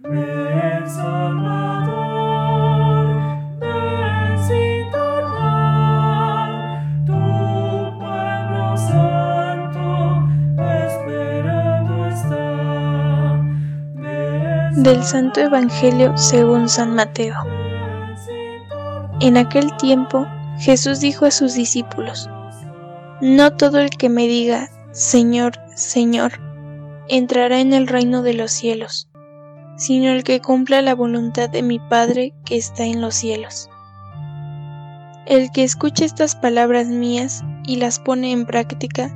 Del Santo Evangelio según San Mateo. En aquel tiempo Jesús dijo a sus discípulos, No todo el que me diga, Señor, Señor, entrará en el reino de los cielos, sino el que cumpla la voluntad de mi Padre que está en los cielos. El que escucha estas palabras mías y las pone en práctica,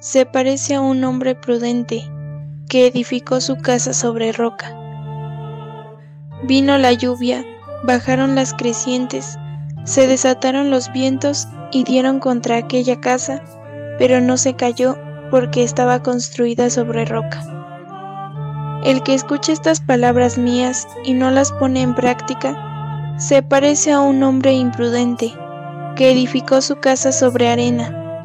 se parece a un hombre prudente que edificó su casa sobre roca. Vino la lluvia, bajaron las crecientes, se desataron los vientos y dieron contra aquella casa, pero no se cayó porque estaba construida sobre roca. El que escucha estas palabras mías y no las pone en práctica, se parece a un hombre imprudente que edificó su casa sobre arena.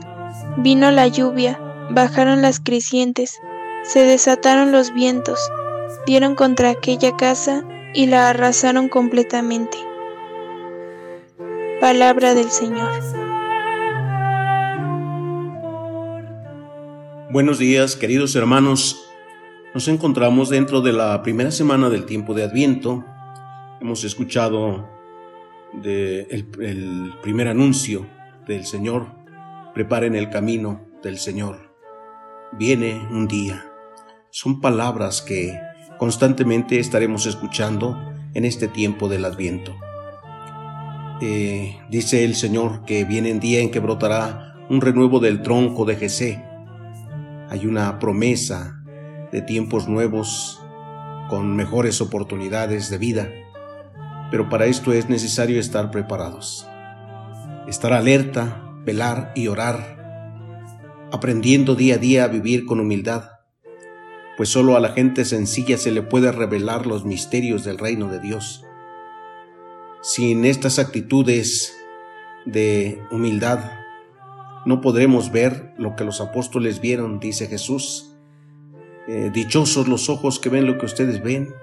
Vino la lluvia, bajaron las crecientes, se desataron los vientos, dieron contra aquella casa y la arrasaron completamente. Palabra del Señor. Buenos días, queridos hermanos. Nos encontramos dentro de la primera semana del tiempo de Adviento. Hemos escuchado el primer anuncio del Señor. Preparen el camino del Señor. Viene un día. Son palabras que constantemente estaremos escuchando en este tiempo del Adviento. Eh, dice el Señor que viene el día en que brotará un renuevo del tronco de Jesé. Hay una promesa de tiempos nuevos con mejores oportunidades de vida, pero para esto es necesario estar preparados, estar alerta, velar y orar, aprendiendo día a día a vivir con humildad pues solo a la gente sencilla se le puede revelar los misterios del reino de Dios. Sin estas actitudes de humildad, no podremos ver lo que los apóstoles vieron, dice Jesús. Eh, dichosos los ojos que ven lo que ustedes ven.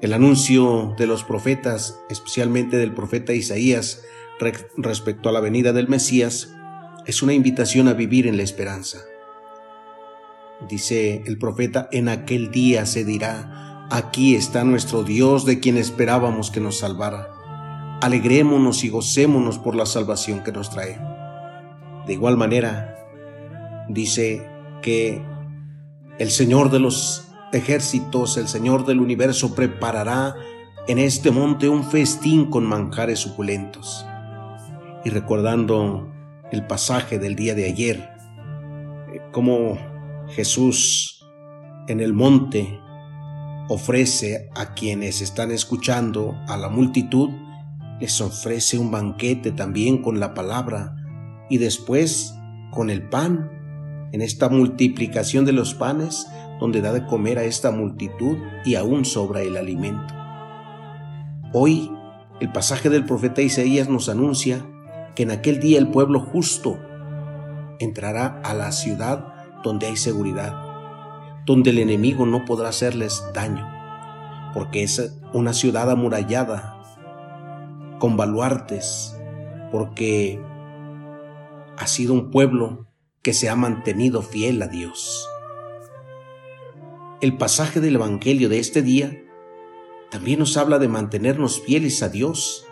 El anuncio de los profetas, especialmente del profeta Isaías, respecto a la venida del Mesías, es una invitación a vivir en la esperanza. Dice el profeta, en aquel día se dirá, aquí está nuestro Dios de quien esperábamos que nos salvara. Alegrémonos y gocémonos por la salvación que nos trae. De igual manera, dice que el Señor de los ejércitos, el Señor del universo, preparará en este monte un festín con manjares suculentos. Y recordando el pasaje del día de ayer, eh, como Jesús en el monte ofrece a quienes están escuchando, a la multitud, les ofrece un banquete también con la palabra y después con el pan, en esta multiplicación de los panes, donde da de comer a esta multitud y aún sobra el alimento. Hoy, el pasaje del profeta Isaías nos anuncia que en aquel día el pueblo justo entrará a la ciudad donde hay seguridad, donde el enemigo no podrá hacerles daño, porque es una ciudad amurallada, con baluartes, porque ha sido un pueblo que se ha mantenido fiel a Dios. El pasaje del Evangelio de este día también nos habla de mantenernos fieles a Dios,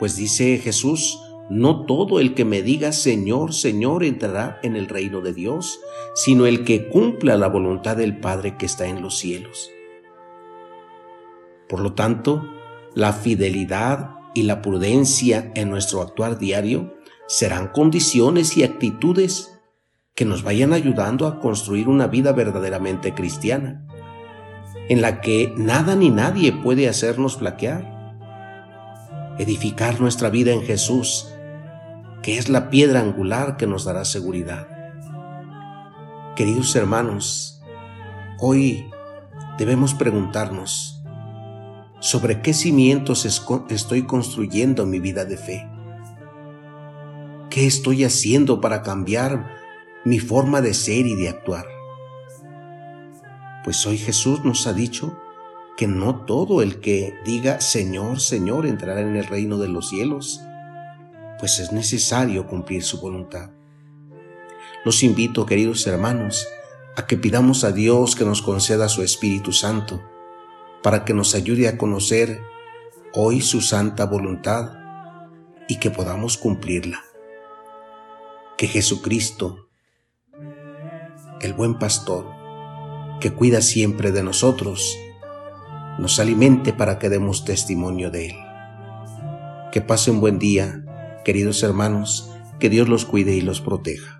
pues dice Jesús, no todo el que me diga Señor, Señor entrará en el reino de Dios, sino el que cumpla la voluntad del Padre que está en los cielos. Por lo tanto, la fidelidad y la prudencia en nuestro actuar diario serán condiciones y actitudes que nos vayan ayudando a construir una vida verdaderamente cristiana, en la que nada ni nadie puede hacernos flaquear. Edificar nuestra vida en Jesús que es la piedra angular que nos dará seguridad. Queridos hermanos, hoy debemos preguntarnos sobre qué cimientos estoy construyendo mi vida de fe. ¿Qué estoy haciendo para cambiar mi forma de ser y de actuar? Pues hoy Jesús nos ha dicho que no todo el que diga Señor, Señor entrará en el reino de los cielos, pues es necesario cumplir su voluntad. Los invito, queridos hermanos, a que pidamos a Dios que nos conceda su Espíritu Santo, para que nos ayude a conocer hoy su santa voluntad y que podamos cumplirla. Que Jesucristo, el buen pastor, que cuida siempre de nosotros, nos alimente para que demos testimonio de Él. Que pasen buen día, queridos hermanos, que Dios los cuide y los proteja.